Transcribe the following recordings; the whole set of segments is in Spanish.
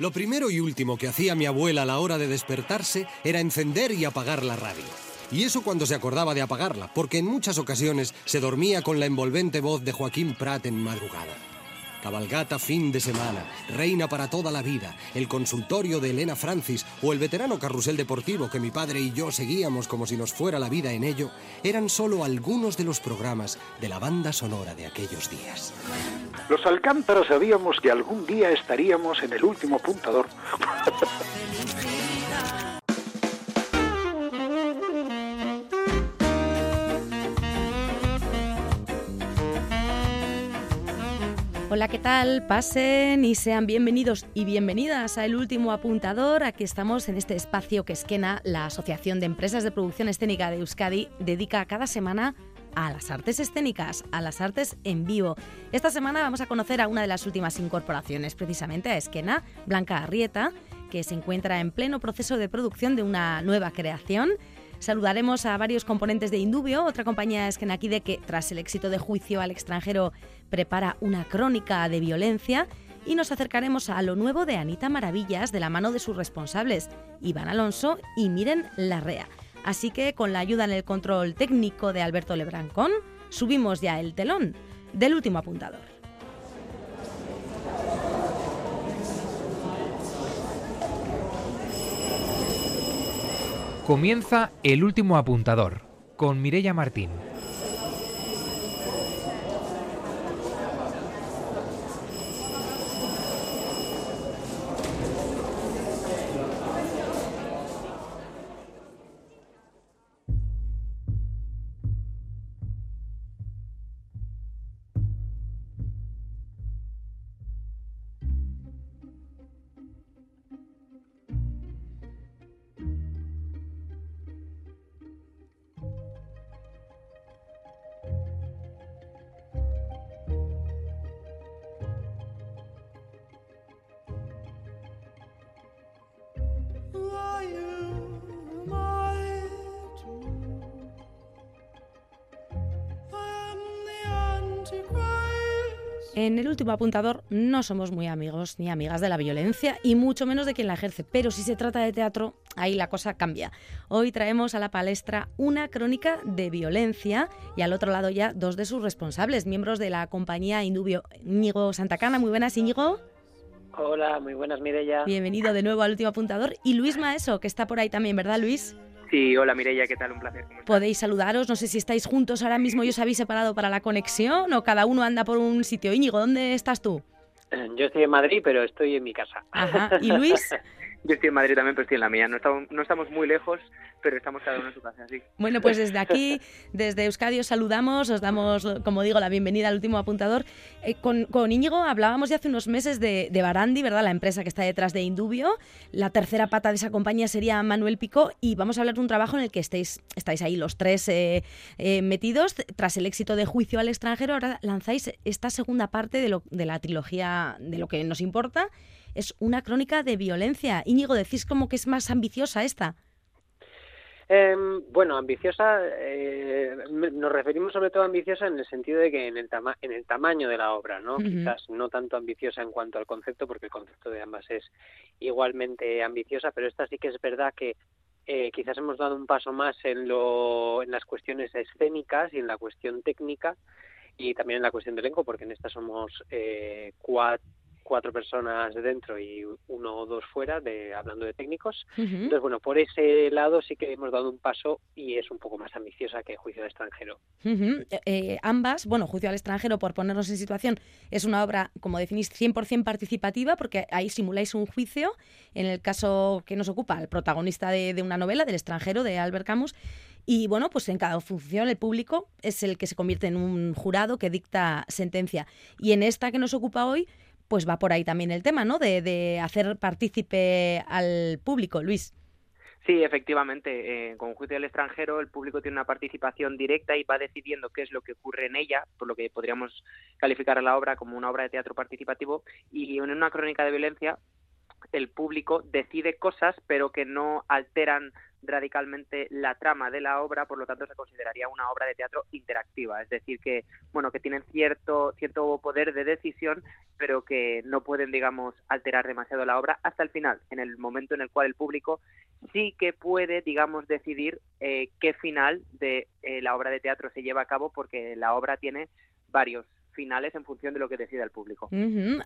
Lo primero y último que hacía mi abuela a la hora de despertarse era encender y apagar la radio. Y eso cuando se acordaba de apagarla, porque en muchas ocasiones se dormía con la envolvente voz de Joaquín Prat en madrugada. Cabalgata fin de semana, Reina para toda la vida, el consultorio de Elena Francis o el veterano carrusel deportivo que mi padre y yo seguíamos como si nos fuera la vida en ello, eran solo algunos de los programas de la banda sonora de aquellos días. Los Alcántara sabíamos que algún día estaríamos en el último puntador. Hola, ¿qué tal? Pasen y sean bienvenidos y bienvenidas a El Último Apuntador. Aquí estamos en este espacio que Esquena, la Asociación de Empresas de Producción Escénica de Euskadi, dedica cada semana a las artes escénicas, a las artes en vivo. Esta semana vamos a conocer a una de las últimas incorporaciones, precisamente a Esquena, Blanca Arrieta, que se encuentra en pleno proceso de producción de una nueva creación. Saludaremos a varios componentes de Indubio, otra compañía esquenaquide que, tras el éxito de juicio al extranjero, prepara una crónica de violencia. Y nos acercaremos a lo nuevo de Anita Maravillas de la mano de sus responsables, Iván Alonso y Miren Larrea. Así que, con la ayuda en el control técnico de Alberto Lebrancón, subimos ya el telón del último apuntador. Comienza el último apuntador con Mirella Martín. En el último apuntador no somos muy amigos ni amigas de la violencia y mucho menos de quien la ejerce, pero si se trata de teatro, ahí la cosa cambia. Hoy traemos a la palestra una crónica de violencia y al otro lado ya dos de sus responsables, miembros de la compañía Indubio. Íñigo Santacana, muy buenas Íñigo. Hola, muy buenas Mireya. Bienvenido de nuevo al último apuntador. Y Luis Maeso, que está por ahí también, ¿verdad Luis? Sí, hola Mireya, ¿qué tal? Un placer. Podéis saludaros, no sé si estáis juntos ahora mismo y os habéis separado para la conexión o cada uno anda por un sitio. Íñigo, ¿dónde estás tú? Yo estoy en Madrid, pero estoy en mi casa. Ajá. ¿Y Luis? Yo estoy en Madrid también, pero estoy en la mía. No estamos, no estamos muy lejos, pero estamos cada uno en su casa, sí. Bueno, pues desde aquí, desde Euskadi, os saludamos, os damos, como digo, la bienvenida al último apuntador. Eh, con, con, Íñigo hablábamos ya hace unos meses de, de, Barandi, ¿verdad? La empresa que está detrás de Indubio. La tercera pata de esa compañía sería Manuel Pico y vamos a hablar de un trabajo en el que estáis, estáis ahí los tres eh, eh, metidos. Tras el éxito de Juicio al extranjero, ahora lanzáis esta segunda parte de, lo, de la trilogía de lo que nos importa es una crónica de violencia. Íñigo, decís como que es más ambiciosa esta. Eh, bueno, ambiciosa, eh, nos referimos sobre todo a ambiciosa en el sentido de que en el, tama en el tamaño de la obra, ¿no? Uh -huh. Quizás no tanto ambiciosa en cuanto al concepto, porque el concepto de ambas es igualmente ambiciosa, pero esta sí que es verdad que eh, quizás hemos dado un paso más en, lo, en las cuestiones escénicas y en la cuestión técnica y también en la cuestión del elenco, porque en esta somos eh, cuatro cuatro personas dentro y uno o dos fuera, de, hablando de técnicos. Uh -huh. Entonces, bueno, por ese lado sí que hemos dado un paso y es un poco más ambiciosa que Juicio al extranjero. Uh -huh. eh, ambas, bueno, Juicio al extranjero, por ponernos en situación, es una obra, como definís, 100% participativa, porque ahí simuláis un juicio, en el caso que nos ocupa, el protagonista de, de una novela, del extranjero, de Albert Camus, y bueno, pues en cada función el público es el que se convierte en un jurado que dicta sentencia. Y en esta que nos ocupa hoy, pues va por ahí también el tema, ¿no? De, de hacer partícipe al público, Luis. Sí, efectivamente. Eh, con Juicio del extranjero, el público tiene una participación directa y va decidiendo qué es lo que ocurre en ella, por lo que podríamos calificar a la obra como una obra de teatro participativo. Y en una crónica de violencia, el público decide cosas, pero que no alteran radicalmente la trama de la obra, por lo tanto se consideraría una obra de teatro interactiva, es decir que bueno que tienen cierto cierto poder de decisión, pero que no pueden digamos alterar demasiado la obra hasta el final, en el momento en el cual el público sí que puede digamos decidir eh, qué final de eh, la obra de teatro se lleva a cabo, porque la obra tiene varios finales en función de lo que decida el público.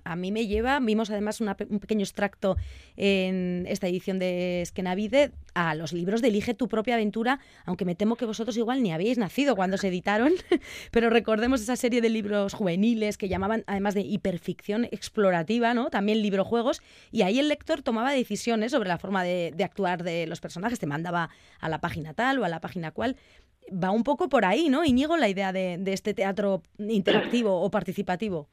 A mí me lleva, vimos además un pequeño extracto en esta edición de Esquenavide, a los libros de Elige tu propia aventura, aunque me temo que vosotros igual ni habéis nacido cuando se editaron, pero recordemos esa serie de libros juveniles que llamaban además de hiperficción explorativa, ¿no? También librojuegos, y ahí el lector tomaba decisiones sobre la forma de, de actuar de los personajes, te mandaba a la página tal o a la página cual va un poco por ahí, ¿no, Iñigo, la idea de, este teatro interactivo o participativo?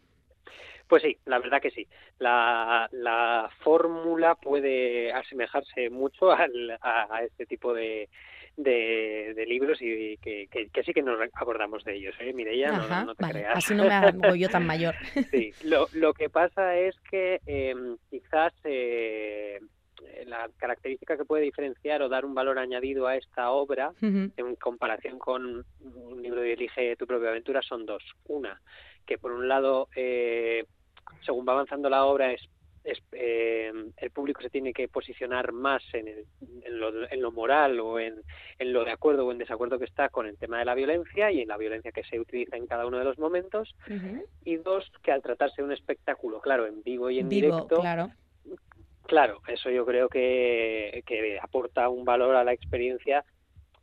Pues sí, la verdad que sí. La, la fórmula puede asemejarse mucho al, a, este tipo de, de, libros y que, que, sí que nos acordamos de ellos, ¿eh? Mireia, no, no, te creas. Así no me hago yo tan mayor. sí, lo, lo que pasa es que eh, quizás eh, la característica que puede diferenciar o dar un valor añadido a esta obra en comparación con un libro de Elige tu propia aventura son dos. Una, que por un lado, eh, según va avanzando la obra, es, eh, el público se tiene que posicionar más en, en, lo, moral o en, lo de acuerdo o en desacuerdo que está con el tema de la violencia y en la violencia que se utiliza en cada uno de los momentos. Y dos, que al tratarse de un espectáculo, claro, en vivo y en directo, claro Claro, eso yo creo que, aporta un valor a la experiencia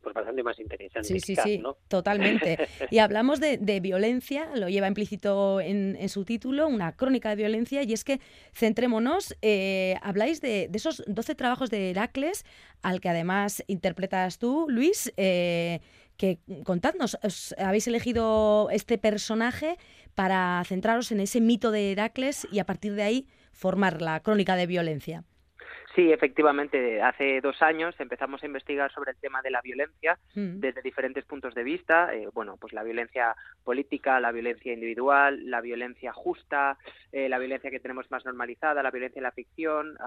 pues bastante más interesante. Sí, sí, sí, totalmente. Y hablamos de, violencia, lo lleva implícito en, su título, una crónica de violencia, y es que centrémonos, eh, habláis de, esos 12 trabajos de Heracles, al que además interpretas tú, Luis, eh, que contadnos, habéis elegido este personaje para centraros en ese mito de Heracles y a partir de ahí formar la crónica de violencia. Sí, efectivamente, hace dos años empezamos a investigar sobre el tema de la violencia mm. desde diferentes puntos de vista. Eh, bueno, pues la violencia política, la violencia individual, la violencia justa, eh, la violencia que tenemos más normalizada, la violencia en la ficción,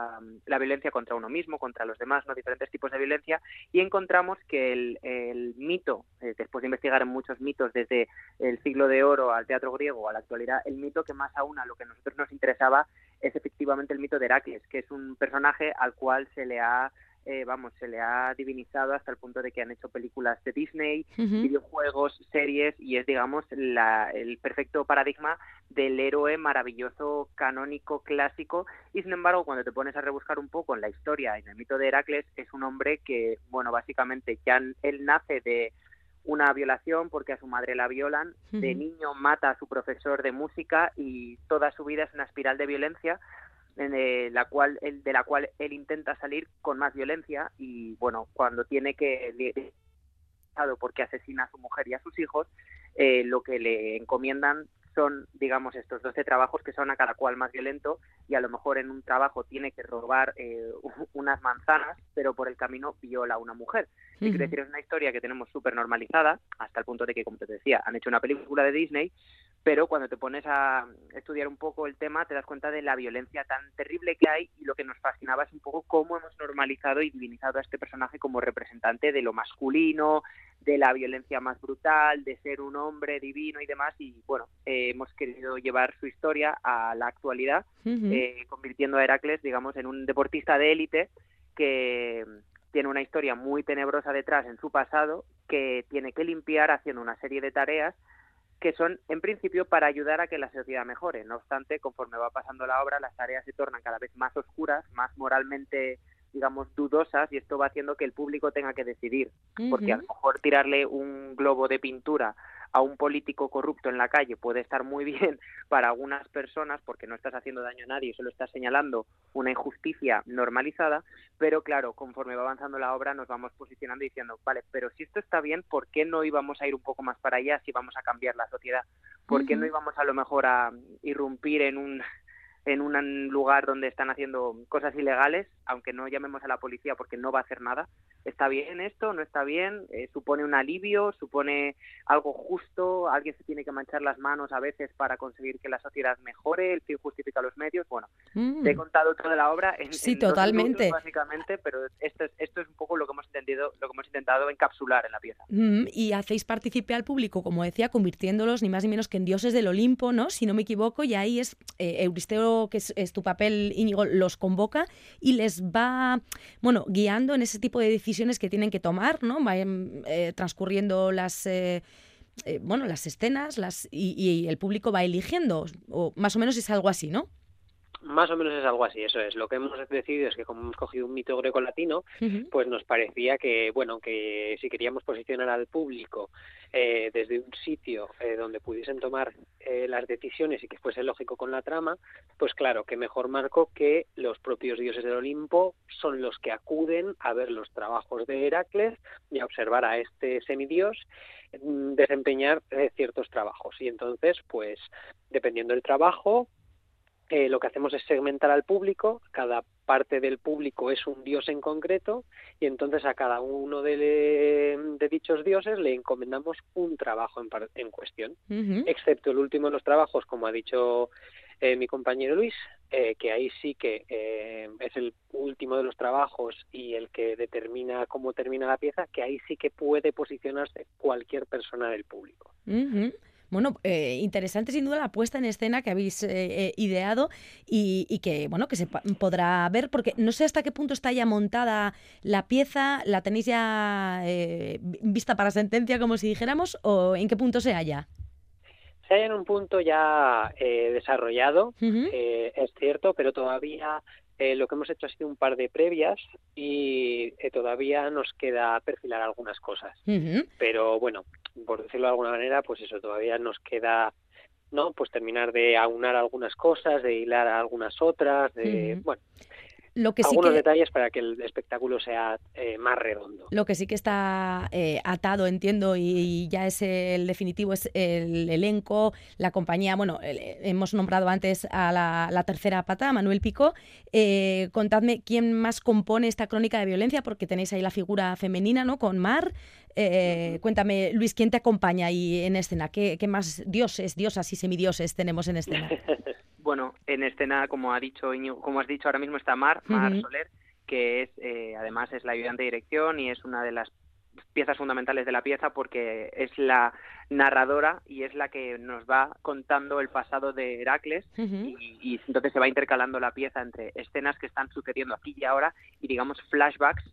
la violencia contra uno mismo, contra los demás, no diferentes tipos de violencia. Y encontramos que el, mito, eh, después de investigar en muchos mitos desde el siglo de oro al teatro griego a la actualidad, el mito que más aún a lo que a nosotros nos interesaba es efectivamente el mito de Heracles, que es un personaje al cual se le ha eh, vamos, se le ha divinizado hasta el punto de que han hecho películas de Disney, videojuegos, series y es, digamos, la, el perfecto paradigma del héroe maravilloso, canónico, clásico. Y sin embargo cuando te pones a rebuscar un poco en la historia, en el mito de Heracles, es un hombre que, bueno, básicamente ya él nace de una violación porque a su madre la violan, de niño mata a su profesor de música y toda su vida es una espiral de violencia en eh, la cual él, de la cual él intenta salir con más violencia y bueno cuando tiene que porque asesina a su mujer y a sus hijos eh, lo que le encomiendan son, digamos, estos 12 trabajos que son a cada cual más violento y a lo mejor en un trabajo tiene que robar eh, unas manzanas, pero por el camino viola a una mujer. Uh -huh. decir, es una historia que tenemos súper normalizada, hasta el punto de que, como te decía, han hecho una película de Disney, pero cuando te pones a estudiar un poco el tema te das cuenta de la violencia tan terrible que hay y lo que nos fascinaba es un poco cómo hemos normalizado y divinizado a este personaje como representante de lo masculino, de la violencia más brutal, de ser un hombre divino y demás y bueno, eh, hemos querido llevar su historia a la actualidad, eh, convirtiendo a Heracles, digamos, en un deportista de élite que tiene una historia muy tenebrosa detrás en su pasado que tiene que limpiar haciendo una serie de tareas que son en principio para ayudar a que la sociedad mejore. No obstante, conforme va pasando la obra, las tareas se tornan cada vez más oscuras, más moralmente digamos, dudosas y esto va haciendo que el público tenga que decidir, porque a lo mejor tirarle un globo de pintura a un político corrupto en la calle puede estar muy bien para algunas personas porque no estás haciendo daño a nadie, solo estás señalando una injusticia normalizada, pero claro, conforme va avanzando la obra nos vamos posicionando diciendo, vale, pero si esto está bien, ¿por qué no íbamos a ir un poco más para allá si vamos a cambiar la sociedad? ¿Por qué no íbamos a lo mejor a irrumpir en un en un lugar donde están haciendo cosas ilegales, aunque no llamemos a la policía porque no va a hacer nada. ¿Está bien esto? ¿No está bien? Eh, ¿Supone un alivio? ¿Supone algo justo? ¿Alguien se tiene que manchar las manos a veces para conseguir que la sociedad mejore? ¿El fin justifica los medios? Bueno, te he mm. contado toda la obra en, sí, totalmente. básicamente, pero esto es, esto es un poco lo que hemos entendido, lo que hemos intentado encapsular en la pieza. Mm, y hacéis partícipe al público, como decía, convirtiéndolos ni más ni menos que en dioses del Olimpo, ¿no? Si no me equivoco, y ahí es eh, Euristeo, que es, tu papel, Íñigo, los convoca y les va, bueno, guiando en ese tipo de decisiones que tienen que tomar, ¿no? Va eh, transcurriendo las... Eh, bueno, las escenas las, y, y, el público va eligiendo, o más o menos es algo así, ¿no? Más o menos es algo así, eso es. Lo que hemos decidido es que como hemos cogido un mito greco-latino, pues nos parecía que, bueno, que si queríamos posicionar al público eh, desde un sitio eh, donde pudiesen tomar eh, las decisiones y que fuese lógico con la trama, pues claro, que mejor marco que los propios dioses del Olimpo son los que acuden a ver los trabajos de Heracles y a observar a este semidios mm, desempeñar ciertos trabajos. Y entonces, pues, dependiendo del trabajo, eh, lo que hacemos es segmentar al público, cada parte del público es un dios en concreto y entonces a cada uno de, dichos dioses le encomendamos un trabajo en, cuestión, excepto el último de los trabajos, como ha dicho eh, mi compañero Luis, eh, que ahí sí que es el último de los trabajos y el que determina cómo termina la pieza, que ahí sí que puede posicionarse cualquier persona del público. Bueno, eh, interesante sin duda la puesta en escena que habéis eh, eh, ideado y, que bueno que se podrá ver porque no sé hasta qué punto está ya montada la pieza, la tenéis ya vista para sentencia como si dijéramos o en qué punto se halla. Halla en un punto ya desarrollado, es cierto, pero todavía lo que hemos hecho ha sido un par de previas y todavía nos queda perfilar algunas cosas. Pero bueno, por decirlo de alguna manera, pues eso, todavía nos queda, ¿no? Pues terminar de aunar algunas cosas, de hilar algunas otras, de, bueno, lo que algunos detalles para que el espectáculo sea eh, más redondo. Lo que sí que está eh, atado, entiendo, y, ya es el definitivo, es el elenco, la compañía. Bueno, hemos nombrado antes a la, tercera pata, Manuel Pico. Eh, contadme quién más compone esta crónica de violencia, porque tenéis ahí la figura femenina, ¿no? Con Mar. cuéntame, Luis, ¿quién te acompaña ahí en escena? ¿Qué, qué más dioses, diosas y semidioses tenemos en escena? Bueno, en escena, como ha dicho como has dicho ahora mismo está Mar, Mar Soler, que es eh, además es la ayudante de dirección y es una de las piezas fundamentales de la pieza porque es la narradora y es la que nos va contando el pasado de Heracles y, entonces se va intercalando la pieza entre escenas que están sucediendo aquí y ahora y digamos flashbacks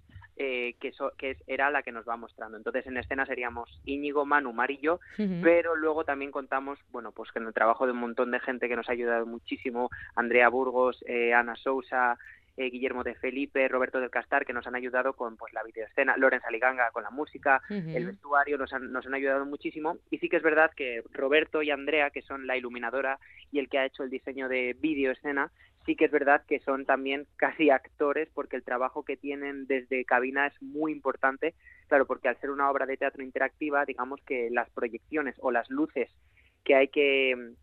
eh, que, que era la que nos va mostrando. Entonces en escena seríamos Íñigo, Manu, Mar y yo, pero luego también contamos, bueno, pues con el trabajo de un montón de gente que nos ha ayudado muchísimo, Andrea Burgos, eh, Ana Sousa, eh, Guillermo de Felipe, Roberto del Castar, que nos han ayudado con pues la videoescena, Lorenz Aliganga con la música, el vestuario, nos han, nos han ayudado muchísimo. Y sí que es verdad que Roberto y Andrea, que son la iluminadora y el que ha hecho el diseño de videoescena, sí que es verdad que son también casi actores porque el trabajo que tienen desde cabina es muy importante, claro, porque al ser una obra de teatro interactiva, digamos que las proyecciones o las luces que hay que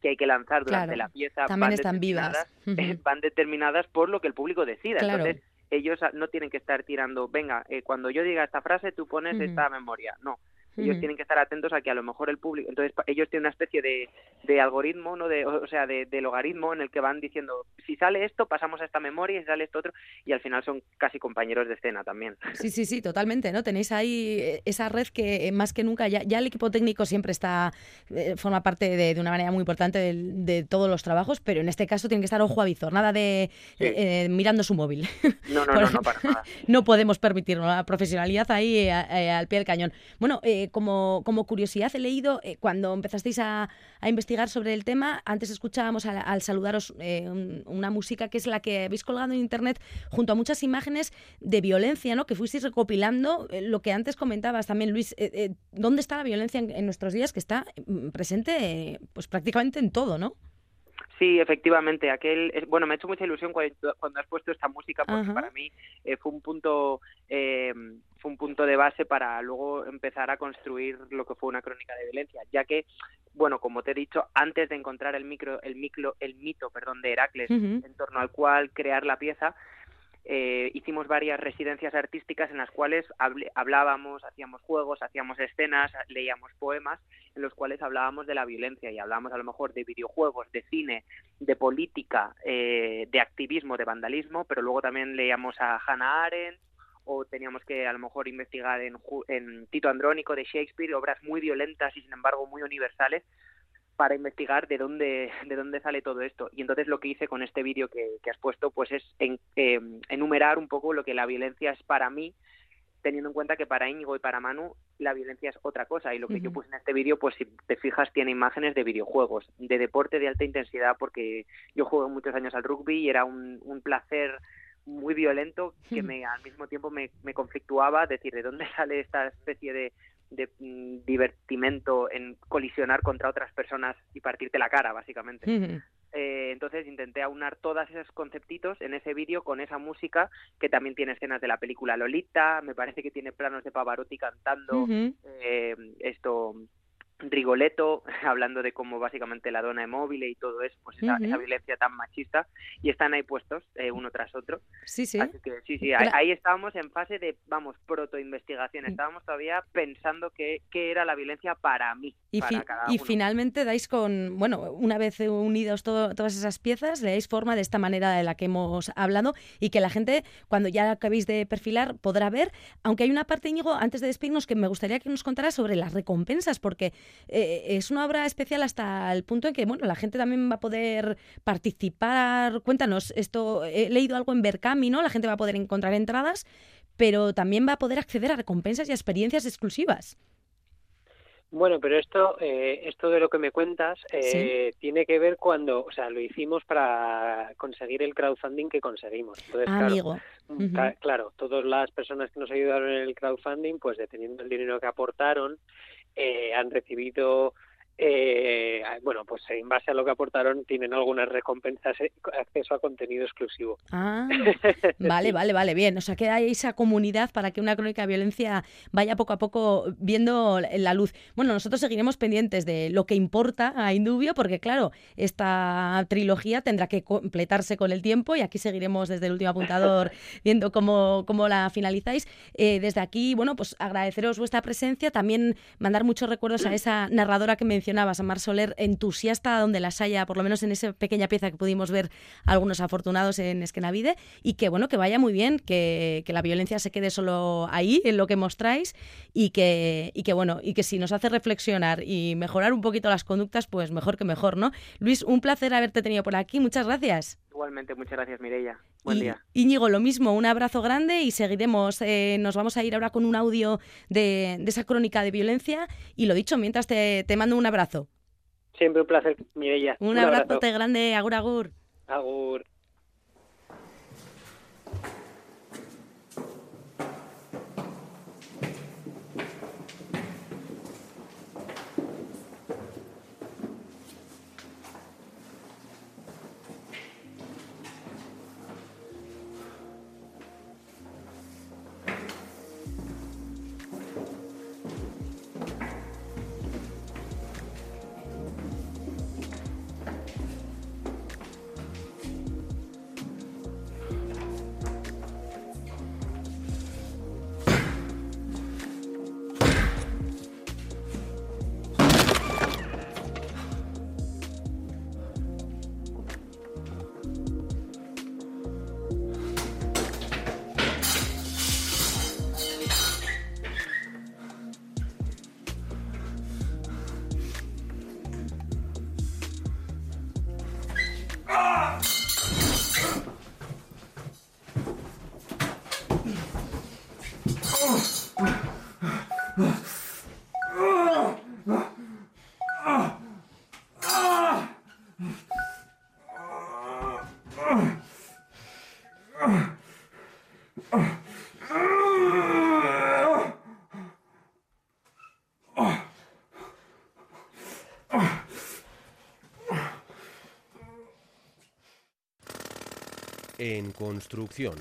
que hay que lanzar durante la pieza también van están vivas. van determinadas por lo que el público decida. Entonces, ellos no tienen que estar tirando, venga, eh, cuando yo diga esta frase, tú pones esta memoria. No, ellos tienen que estar atentos a que a lo mejor el público, entonces ellos tienen una especie de, de algoritmo, no de, o sea, de, logaritmo en el que van diciendo, si sale esto, pasamos a esta memoria, y si sale esto otro, y al final son casi compañeros de escena también. Sí, sí, sí, totalmente, ¿no? Tenéis ahí eh, esa red que eh, más que nunca, ya, ya el equipo técnico siempre está, eh, forma parte de, de, una manera muy importante de, todos los trabajos, pero en este caso tiene que estar ojo a visor, nada de mirando su móvil. No, no, no, no, para nada. no podemos permitirnos la profesionalidad ahí al pie del cañón. Bueno, eh, como, como, curiosidad, he leído eh, cuando empezasteis a, investigar sobre el tema, antes escuchábamos al, saludaros eh, una música que es la que habéis colgado en Internet junto a muchas imágenes de violencia, ¿no? que fuisteis recopilando, eh, lo que antes comentabas también, Luis, ¿dónde está la violencia en, nuestros días? Que está mm, presente pues prácticamente en todo, ¿no? Sí, efectivamente. Aquel, bueno, me ha hecho mucha ilusión cuando, cuando has puesto esta música porque para mí fue un punto eh, fue un punto de base para luego empezar a construir lo que fue una crónica de violencia, ya que bueno, como te he dicho, antes de encontrar el micro, el micro, el mito, perdón, de Heracles, en torno al cual crear la pieza, eh, hicimos varias residencias artísticas en las cuales hablábamos, hacíamos juegos, hacíamos escenas, leíamos poemas en los cuales hablábamos de la violencia y hablábamos a lo mejor de videojuegos, de cine, de política, eh, de activismo, de vandalismo, pero luego también leíamos a Hannah Arendt o teníamos que a lo mejor investigar en, en Tito Andrónico de Shakespeare, obras muy violentas y sin embargo muy universales, para investigar de dónde, de dónde sale todo esto. Y entonces lo que hice con este vídeo que, has puesto, pues es en, em, enumerar un poco lo que la violencia es para mí, teniendo en cuenta que para Íñigo y para Manu la violencia es otra cosa. Y lo que yo puse en este vídeo, pues si te fijas, tiene imágenes de videojuegos, de deporte de alta intensidad, porque yo jugué muchos años al rugby y era un, un placer muy violento que me al mismo tiempo me, me conflictuaba decir de dónde sale esta especie de, de mm, divertimento en colisionar contra otras personas y partirte la cara, básicamente. Eh, entonces intenté aunar todos esos conceptitos en ese vídeo con esa música que también tiene escenas de la película Lolita, me parece que tiene planos de Pavarotti cantando eh, esto Rigoletto, hablando de cómo básicamente la dona es móvil y todo eso, pues esa, violencia tan machista, y están ahí puestos eh, uno tras otro. Sí, sí. Así que sí, sí, ahí, estábamos en fase de, vamos, proto-investigación, mm. estábamos todavía pensando qué, qué era la violencia para mí, y, para cada y finalmente dais con, bueno, una vez unidos todas esas piezas, le dais forma de esta manera de la que hemos hablado y que la gente, cuando ya acabéis de perfilar, podrá ver, aunque hay una parte, Íñigo, antes de despedirnos, que me gustaría que nos contaras sobre las recompensas, porque eh, es una obra especial hasta el punto en que bueno, la gente también va a poder participar. Cuéntanos, esto he leído algo en Berkami, ¿no? La gente va a poder encontrar entradas, pero también va a poder acceder a recompensas y a experiencias exclusivas. Bueno, pero esto, eh, esto de lo que me cuentas eh, tiene que ver cuando, o sea, lo hicimos para conseguir el crowdfunding que conseguimos. Entonces, Amigo. Claro, claro, todas las personas que nos ayudaron en el crowdfunding, pues dependiendo del dinero que aportaron, eh, han recibido eh, bueno, pues en base a lo que aportaron tienen algunas recompensas, eh, acceso a contenido exclusivo. Ah, vale, vale, vale, bien. O sea, que hay esa comunidad para que una crónica de violencia vaya poco a poco viendo la luz. Bueno, nosotros seguiremos pendientes de lo que importa a Indubio, porque claro, esta trilogía tendrá que completarse con el tiempo y aquí seguiremos desde el último apuntador viendo cómo, cómo la finalizáis. Eh, desde aquí, bueno, pues agradeceros vuestra presencia, también mandar muchos recuerdos a esa narradora que mencioné mencionabas, a Mar Soler, entusiasta donde las haya, por lo menos en esa pequeña pieza que pudimos ver algunos afortunados en Esquenavide, y que bueno, que vaya muy bien, que, la violencia se quede solo ahí, en lo que mostráis, y que, y que bueno, y que si nos hace reflexionar y mejorar un poquito las conductas, pues mejor que mejor, ¿no? Luis, un placer haberte tenido por aquí, muchas gracias. Igualmente, muchas gracias, Mireia. Buen día. Íñigo, lo mismo, un abrazo grande y seguiremos. Eh, nos vamos a ir ahora con un audio de, esa crónica de violencia. Y lo dicho, mientras te, mando un abrazo. Siempre un placer, Mireia. Un, un abrazo grande, agur, agur. Agur. en construcción.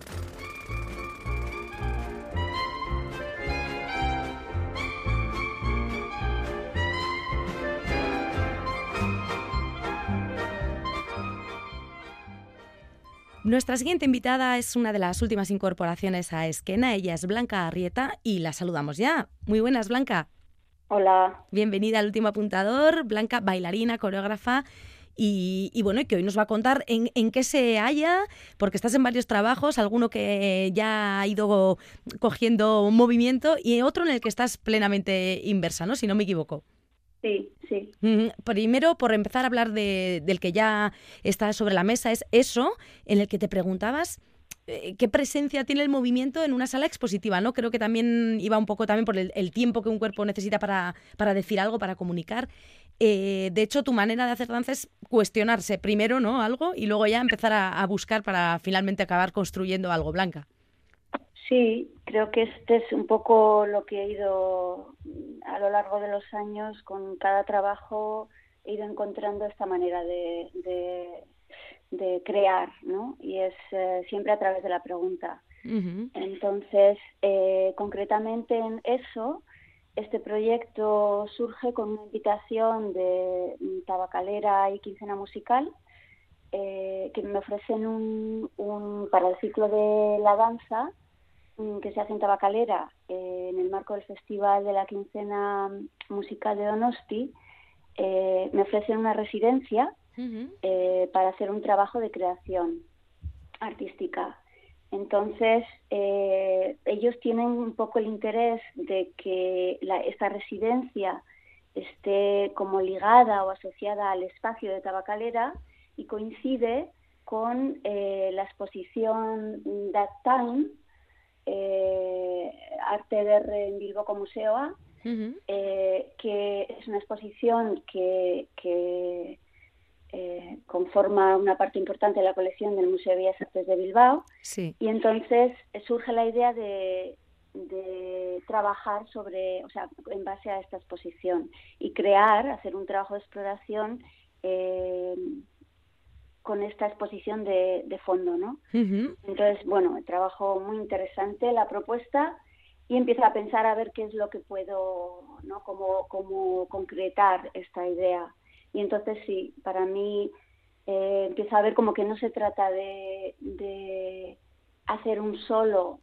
Nuestra siguiente invitada es una de las últimas incorporaciones a Esquena. Ella es Blanca Arrieta y la saludamos ya. Muy buenas, Blanca. Hola. Bienvenida al último apuntador. Blanca, bailarina, coreógrafa y, bueno, y que hoy nos va a contar en, en, qué se halla, porque estás en varios trabajos, alguno que ya ha ido cogiendo movimiento y otro en el que estás plenamente inversa, ¿no? Si no me equivoco. Sí, sí. Primero, por empezar a hablar de, del que ya está sobre la mesa, es eso en el que te preguntabas eh, qué presencia tiene el movimiento en una sala expositiva, ¿no? Creo que también iba un poco también por el, tiempo que un cuerpo necesita para, para decir algo, para comunicar. Eh, de hecho, tu manera de hacer danza es cuestionarse primero, ¿no? Algo y luego ya empezar a, a buscar para finalmente acabar construyendo algo blanca. Sí, creo que este es un poco lo que he ido a lo largo de los años con cada trabajo he ido encontrando esta manera de, de, crear, ¿no? Y es eh, siempre a través de la pregunta. Entonces, eh, concretamente en eso, este proyecto surge con una invitación de Tabacalera y Quincena Musical, eh, que me ofrecen un, un, para el ciclo de la danza Mm, que se hace en Tabacalera eh, en el marco del Festival de la Quincena Musical de Donosti, eh, me ofrecen una residencia para hacer un trabajo de creación artística. Entonces, ellos tienen un poco el interés de que esta residencia esté como ligada o asociada al espacio de Tabacalera y coincide con la exposición That Time, eh, Arte de en Bilbo como Museoa, eh, que es una exposición que, eh, conforma una parte importante de la colección del Museo de Bellas Artes de Bilbao. Y entonces surge la idea de, trabajar sobre, o sea, en base a esta exposición y crear, hacer un trabajo de exploración con esta exposición de, fondo, ¿no? Entonces, bueno, trabajo muy interesante la propuesta y empiezo a pensar a ver qué es lo que puedo, ¿no? Cómo, cómo concretar esta idea. Y entonces sí, para mí eh, empiezo a ver como que no se trata de, hacer un solo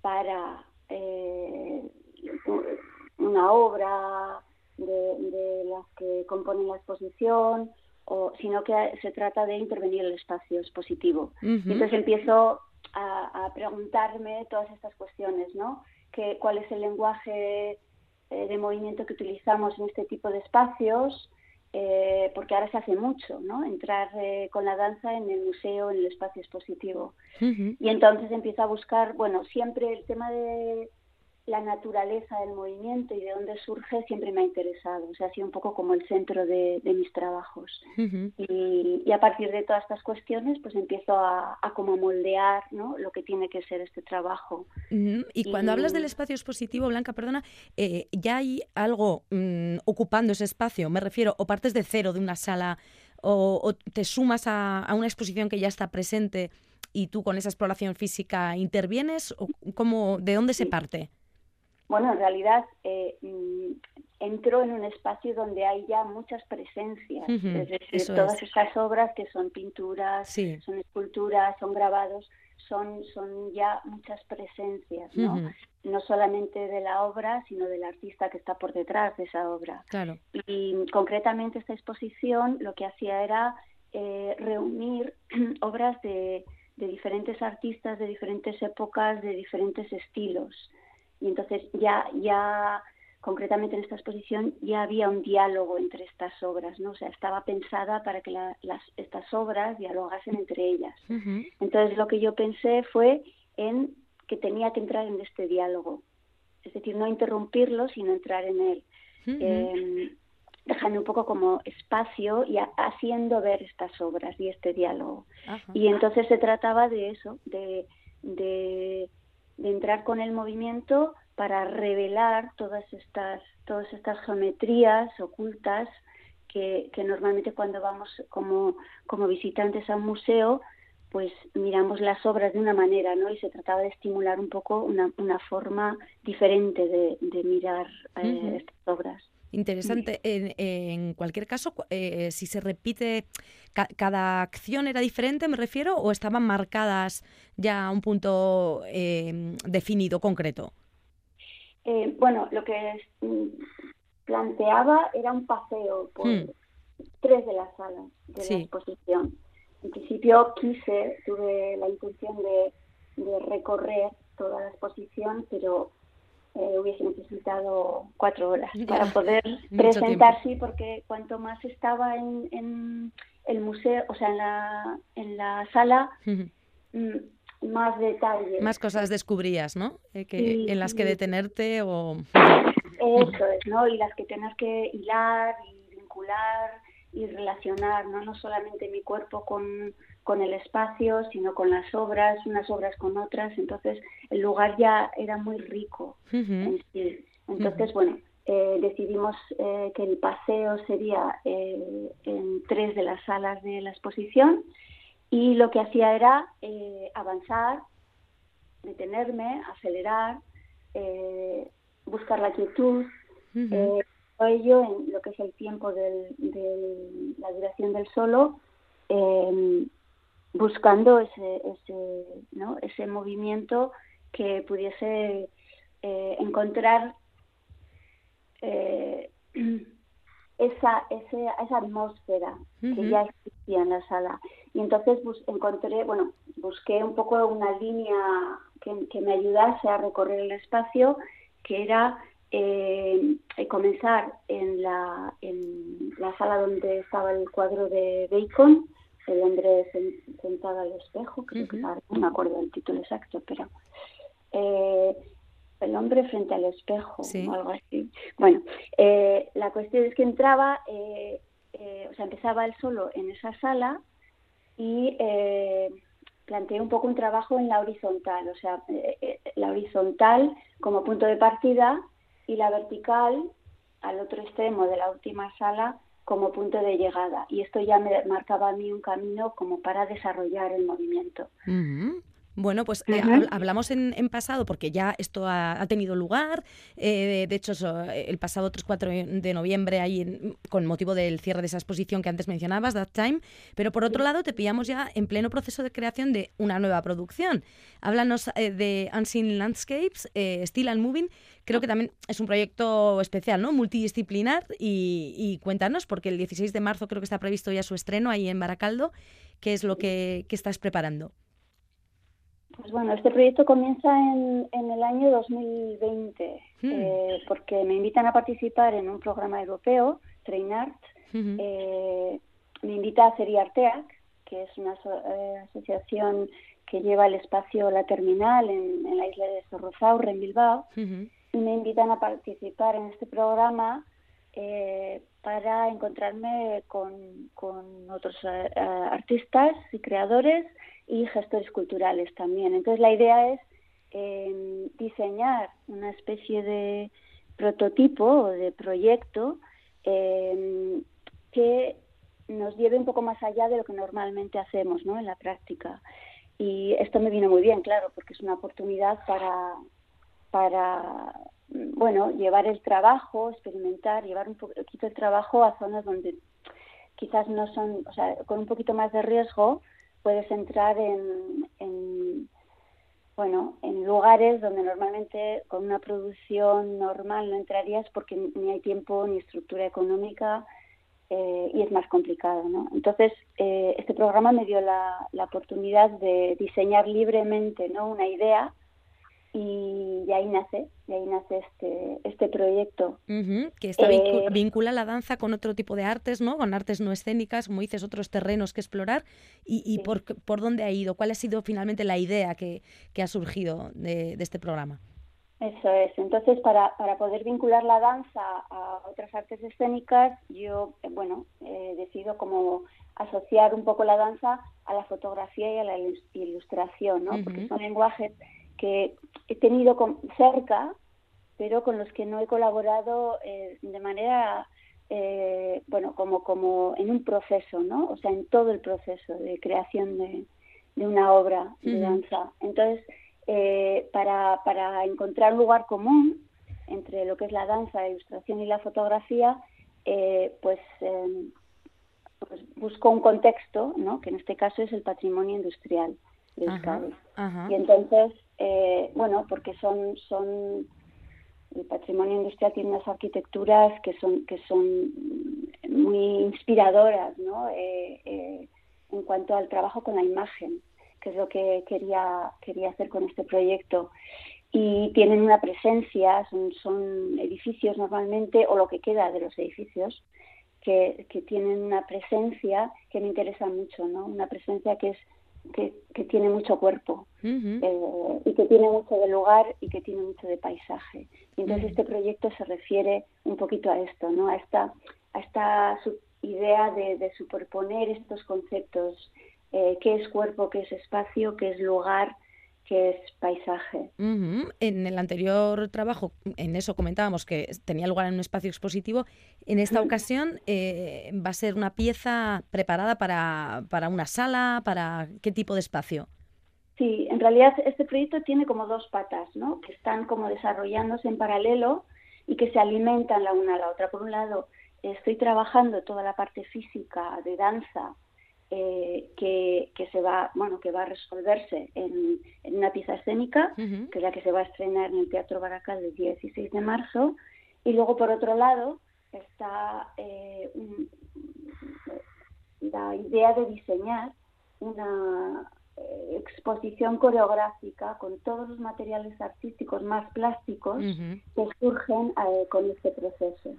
para eh, una obra de, de las que componen la exposición o, sino que se trata de intervenir en el espacio expositivo. Entonces empiezo a, preguntarme todas estas cuestiones, ¿no? Que, ¿Cuál es el lenguaje eh, de movimiento que utilizamos en este tipo de espacios? Eh, porque ahora se hace mucho, ¿no? Entrar eh, con la danza en el museo, en el espacio expositivo. Y entonces empiezo a buscar, bueno, siempre el tema de la naturaleza del movimiento y de dónde surge siempre me ha interesado. O sea, ha sido un poco como el centro de, mis trabajos. y, a partir de todas estas cuestiones, pues empiezo a, como moldear ¿no? lo que tiene que ser este trabajo. Y cuando hablas del espacio expositivo, Blanca, perdona, eh, ¿ya hay algo mm, ocupando ese espacio? Me refiero, o partes de cero de una sala, o, te sumas a, a una exposición que ya está presente y tú con esa exploración física intervienes, o cómo, ¿de dónde se parte? Bueno, en realidad eh, mm, entró en un espacio donde hay ya muchas presencias, es decir, todas estas obras que son pinturas, son esculturas, son grabados, son, son ya muchas presencias, ¿no? No solamente de la obra, sino del artista que está por detrás de esa obra. Claro. Y concretamente esta exposición lo que hacía era eh, reunir obras de, de diferentes artistas, de diferentes épocas, de diferentes estilos. Y entonces ya, ya concretamente en esta exposición ya había un diálogo entre estas obras, ¿no? O sea, estaba pensada para que las, estas obras dialogasen entre ellas. Entonces lo que yo pensé fue en que tenía que entrar en este diálogo, es decir, no interrumpirlo, sino entrar en él, em, dejando un poco como espacio y haciendo ver estas obras y este diálogo. Y entonces se trataba de eso, de, de de entrar con el movimiento para revelar todas estas, todas estas geometrías ocultas que, normalmente cuando vamos como, como visitantes a un museo, pues miramos las obras de una manera, ¿no? Y se trataba de estimular un poco una, una forma diferente de, mirar eh, estas obras. Interesante. En, en, cualquier caso, eh, si se repite ¿Cada acción era diferente, me refiero, o estaban marcadas ya a un punto eh, definido, concreto? Eh, bueno, lo que mm, planteaba era un paseo por hmm. tres de las salas de la exposición. En principio quise, tuve la intención de, recorrer toda la exposición, pero eh, hubiese necesitado cuatro horas para poder presentar, sí, porque cuanto más estaba en, el museo, o sea, en la, en la sala, mm, más detalles. Más cosas descubrías, ¿no? Eh, que, en las que detenerte o... Eso es, ¿no? Y las que tienes que hilar y vincular y relacionar, ¿no? No solamente mi cuerpo con, con el espacio, sino con las obras, unas obras con otras. Entonces, el lugar ya era muy rico Entonces, bueno, eh, decidimos eh, que el paseo sería eh, en tres de las salas de la exposición y lo que hacía era avanzar, detenerme, acelerar, buscar la quietud, ello en lo que es el tiempo de la duración del solo, em, buscando ese, ese, ¿no? ese movimiento que pudiese encontrar eh, esa, esa atmósfera que ya existía en la sala. Y entonces encontré, bueno, busqué un poco una línea que, que me ayudase a recorrer el espacio, que era eh, comenzar en la, en la sala donde estaba el cuadro de Bacon, el hombre sentado al espejo, creo que no me acuerdo del título exacto, pero eh, el hombre frente al espejo o algo así. Bueno, eh, la cuestión es que entraba, eh, eh, o sea, empezaba él solo en esa sala y planteé un poco un trabajo en la horizontal, o sea, la horizontal como punto de partida y la vertical al otro extremo de la última sala como punto de llegada. Y esto ya me marcaba a mí un camino como para desarrollar el movimiento. Bueno, pues eh, hablamos en, pasado porque ya esto ha, tenido lugar. Eh, de hecho, el pasado 3-4 de noviembre, ahí con motivo del cierre de esa exposición que antes mencionabas, That Time. Pero por otro lado, te pillamos ya en pleno proceso de creación de una nueva producción. Háblanos eh, de Unseen Landscapes, Still and Moving. Creo que también es un proyecto especial, ¿no? Multidisciplinar. Y, y, cuéntanos, porque el 16 de marzo creo que está previsto ya su estreno ahí en Baracaldo. ¿Qué es lo que estás preparando? Pues bueno, este proyecto comienza en, el año 2020 hmm. eh, porque me invitan a participar en un programa europeo, Train Art. Eh, me invita a Arteac, que es una eh, asociación que lleva el espacio La Terminal en, la isla de Zorrozaurre, en Bilbao. Y me invitan a participar en este programa para encontrarme con, con otros artistas y creadores y gestores culturales también. Entonces la idea es em, diseñar una especie de prototipo o de proyecto em, que nos lleve un poco más allá de lo que normalmente hacemos ¿no? en la práctica. Y esto me vino muy bien, claro, porque es una oportunidad para, para bueno, llevar el trabajo, experimentar, llevar un poquito el trabajo a zonas donde quizás no son, o sea, con un poquito más de riesgo, puedes entrar en, bueno, en lugares donde normalmente con una producción normal no entrarías porque ni hay tiempo ni estructura económica eh, y es más complicado, ¿no? Entonces, eh, este programa me dio la, la, oportunidad de diseñar libremente, ¿no? Una idea y, ahí nace, y ahí nace este, este proyecto. que está eh, vincula la danza con otro tipo de artes, ¿no? Con artes no escénicas, como dices, otros terrenos que explorar. ¿Y, y por, por dónde ha ido? ¿Cuál ha sido finalmente la idea que, que ha surgido de, de, este programa? Eso es. Entonces, para, para poder vincular la danza a otras artes escénicas, yo, eh, bueno, eh, decido como asociar un poco la danza a la fotografía y a la ilustración, ¿no? Porque son lenguajes que he tenido cerca, pero con los que no he colaborado eh, de manera, eh, bueno, como, como en un proceso, ¿no? O sea, en todo el proceso de creación de, una obra de danza. Entonces, eh, para, para encontrar un lugar común entre lo que es la danza, la ilustración y la fotografía, pues pues, buscó un contexto, ¿no? que en este caso es el patrimonio industrial de Euskadi. Y entonces, eh, bueno, porque son, son el patrimonio industrial tiene unas arquitecturas que son que son muy inspiradoras ¿no? Eh, eh, en cuanto al trabajo con la imagen que es lo que quería quería hacer con este proyecto y tienen una presencia son, son edificios normalmente o lo que queda de los edificios que, que tienen una presencia que me interesa mucho no una presencia que es que, tiene mucho cuerpo eh, y que tiene mucho de lugar y que tiene mucho de paisaje. Entonces este proyecto se refiere un poquito a esto, ¿no? A esta, a esta idea de, superponer estos conceptos, eh, qué es cuerpo, qué es espacio, qué es lugar, que es paisaje. En el anterior trabajo, en eso comentábamos que tenía lugar en un espacio expositivo. En esta ocasión eh, va a ser una pieza preparada para, para una sala, para qué tipo de espacio. Sí, en realidad este proyecto tiene como dos patas, ¿no? Que están como desarrollándose en paralelo y que se alimentan la una a la otra. Por un lado, estoy trabajando toda la parte física de danza eh, que, que, se va bueno que va a resolverse en, una pieza escénica que es la que se va a estrenar en el Teatro Baracal el 16 de marzo. Y luego por otro lado está eh, la idea de diseñar una eh, exposición coreográfica con todos los materiales artísticos más plásticos que surgen con este proceso.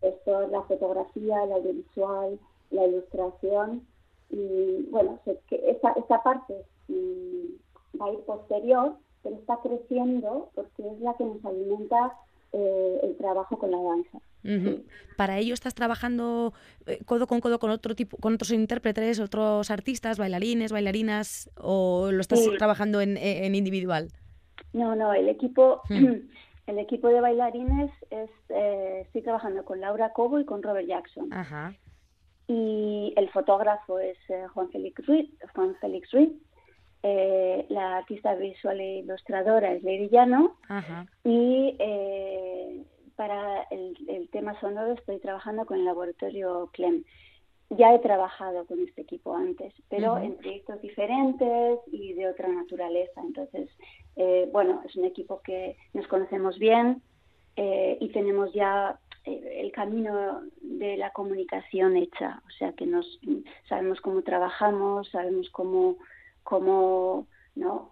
Esto es la fotografía, el audiovisual, la ilustración y bueno, que esa, esa parte mm, va a ir posterior, pero está creciendo porque es la que nos alimenta eh, el trabajo con la danza. Para ello estás trabajando eh, codo con codo con otro tipo, con otros intérpretes, otros artistas, bailarines, bailarinas, o lo estás trabajando en, en, individual. No, no, el equipo, el equipo de bailarines es, eh, estoy trabajando con Laura Cobo y con Robert Jackson. Ajá y el fotógrafo es eh, Juan Félix Ruiz, Juan Félix Ruiz. Eh, la artista visual e ilustradora es Lady Llano y eh, para el, tema sonoro estoy trabajando con el laboratorio CLEM. Ya he trabajado con este equipo antes, pero en proyectos diferentes y de otra naturaleza. Entonces, bueno, es un equipo que nos conocemos bien y tenemos ya el camino de la comunicación hecha, o sea que nos sabemos cómo trabajamos, sabemos cómo, cómo ¿no?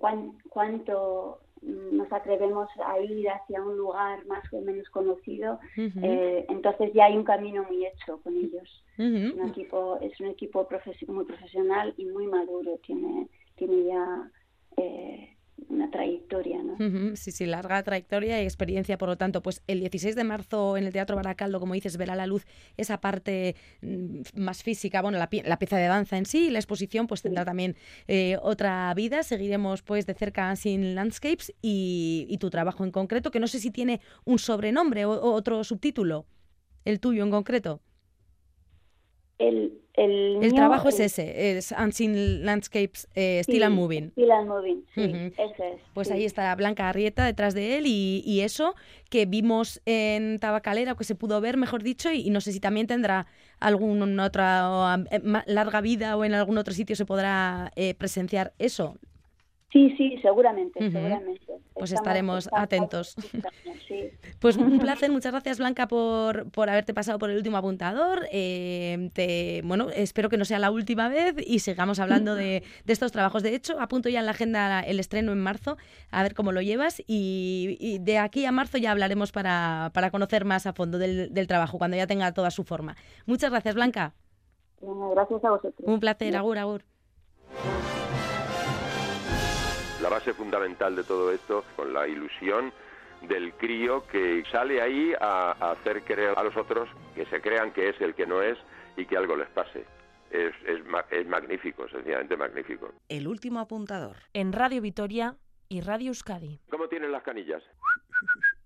cuánto nos atrevemos a ir hacia un lugar más o menos conocido, eh, entonces ya hay un camino muy hecho con ellos. un equipo, es un equipo muy profesional y muy maduro, tiene, tiene ya eh, una trayectoria, ¿no? Sí, sí, larga trayectoria y experiencia, por lo tanto, pues el 16 de marzo en el Teatro Baracaldo, como dices, verá la luz esa parte mm, más física, bueno, la, pieza de danza en sí, y la exposición pues tendrá también eh, otra vida, seguiremos pues de cerca sin Landscapes y, tu trabajo en concreto, que no sé si tiene un sobrenombre o otro subtítulo, el tuyo en concreto. El, el, trabajo es ese, es Unseen Landscapes eh, Still and Moving. Still and Moving, sí, ese es. Pues ahí está Blanca Arrieta detrás de él y, eso que vimos en Tabacalera, o que se pudo ver, mejor dicho, y, no sé si también tendrá alguna otra eh, larga vida o en algún otro sitio se podrá eh, presenciar eso. Sí, sí, seguramente, seguramente. Pues estaremos atentos. Pues un placer, muchas gracias Blanca por, por haberte pasado por el último apuntador. Eh, te, bueno, espero que no sea la última vez y sigamos hablando de, estos trabajos. De hecho, apunto ya en la agenda el estreno en marzo, a ver cómo lo llevas y, de aquí a marzo ya hablaremos para, para conocer más a fondo del, del, trabajo, cuando ya tenga toda su forma. Muchas gracias Blanca. Gracias a vosotros. Un placer, agur, agur la base fundamental de todo esto, con la ilusión del crío que sale ahí a, hacer creer a los otros que se crean que es el que no es y que algo les pase. Es, es, es magnífico, sencillamente magnífico. El último apuntador. En Radio Vitoria y Radio Euskadi. ¿Cómo tienen las canillas?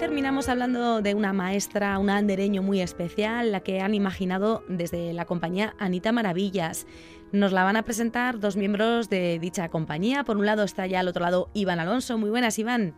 terminamos hablando de una maestra, una andereño muy especial, la que han imaginado desde la compañía Anita Maravillas. Nos la van a presentar dos miembros de dicha compañía. Por un lado está ya al otro lado Iván Alonso. Muy buenas, Iván.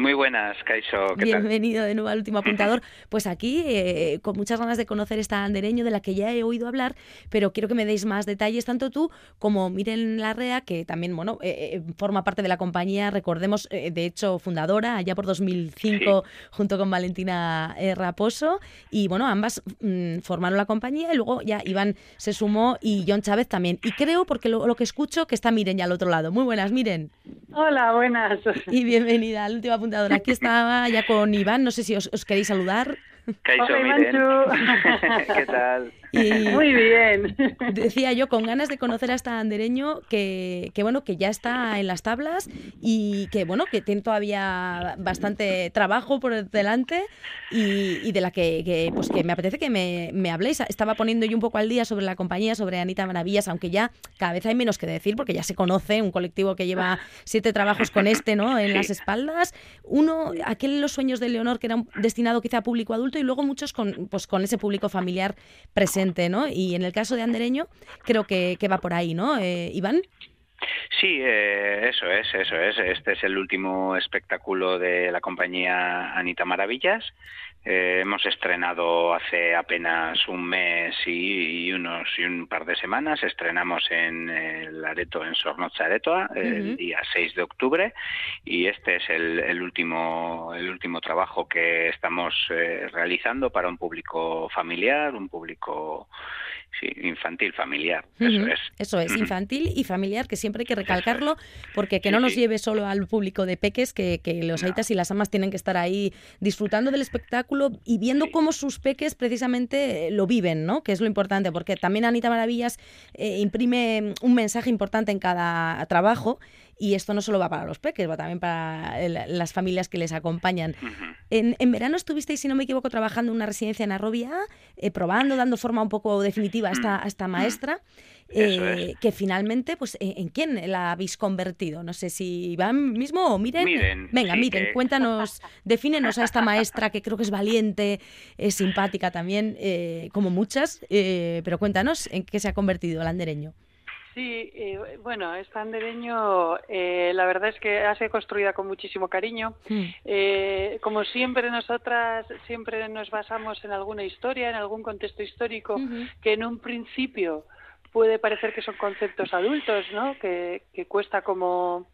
Muy buenas, Kaiso. Bienvenido de nuevo al último apuntador. Pues aquí, eh, con muchas ganas de conocer esta andereño de la que ya he oído hablar, pero quiero que me deis más detalles, tanto tú como Miren Larrea, que también bueno, eh, eh, forma parte de la compañía, recordemos, de hecho, fundadora, allá por 2005, junto con Valentina Raposo. Y bueno, ambas mm, formaron la compañía y luego ya Iván se sumó y John Chávez también. Y creo, porque lo, lo que escucho, que está Miren ya al otro lado. Muy buenas, Miren. Hola, buenas. Y bienvenida al último apuntador. Aquí estaba ya con Iván, no sé si os, os queréis saludar. ¿Qué tal? Muy bien. Decía yo, con ganas de conocer a esta andereño que, que, bueno, que ya está en las tablas y que bueno, que tiene todavía bastante trabajo por delante y, de la que, pues que me apetece que me, me, habléis. Estaba poniendo yo un poco al día sobre la compañía, sobre Anita Maravillas, aunque ya cada vez hay menos que decir, porque ya se conoce un colectivo que lleva siete trabajos con este, ¿no? En las espaldas. Uno, aquel Los sueños de Leonor, que era destinado quizá a público adulto, y luego muchos con, pues, con ese público familiar presente Y en el caso de Andereño, creo que, que va por ahí, ¿no? Eh, Iván. Sí, eh, eso es, eso es. Este es el último espectáculo de la compañía Anita Maravillas. Eh, hemos estrenado hace apenas un mes y, unos y un par de semanas. Estrenamos en el Areto, en Sornoza Aretoa, el día 6 de octubre. Y este es el, último, el último trabajo que estamos eh, realizando para un público familiar, un público Sí, infantil, familiar, eso es. Eso es, infantil y familiar, que siempre hay que recalcarlo, porque que no nos lleve solo al público de peques, que, los aitas y las amas tienen que estar ahí disfrutando del espectáculo y viendo cómo sus peques precisamente eh, lo viven, ¿no? Que es lo importante, porque también Anita Maravillas eh, imprime un mensaje importante en cada trabajo y esto no solo va para los peques, va también para las familias que les acompañan. en, en, verano estuvisteis, si no me equivoco, trabajando en una residencia en Arrobia, eh, probando, dando forma un poco definitiva a esta, esta maestra. Eh, que finalmente, pues, ¿en quién la habéis convertido? No sé si Iván mismo o Miren. Venga, miren, cuéntanos, defínenos a esta maestra que creo que es valiente, es simpática también, eh, como muchas, pero cuéntanos en qué se ha convertido el andereño. Sí, eh, bueno, esta andereño eh, la verdad es que ha sido construida con muchísimo cariño. Hmm. Eh, como siempre nosotras siempre nos basamos en alguna historia, en algún contexto histórico que en un principio puede parecer que son conceptos adultos, ¿no? Que, que cuesta como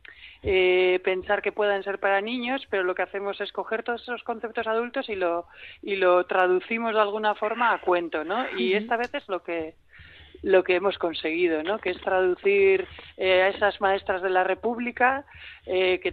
eh, pensar que puedan ser para niños, pero lo que hacemos es coger todos esos conceptos adultos y lo y lo traducimos de alguna forma a cuento, ¿no? Y esta vez es lo que lo que hemos conseguido, ¿no? que es traducir eh, a esas maestras de la República eh, que,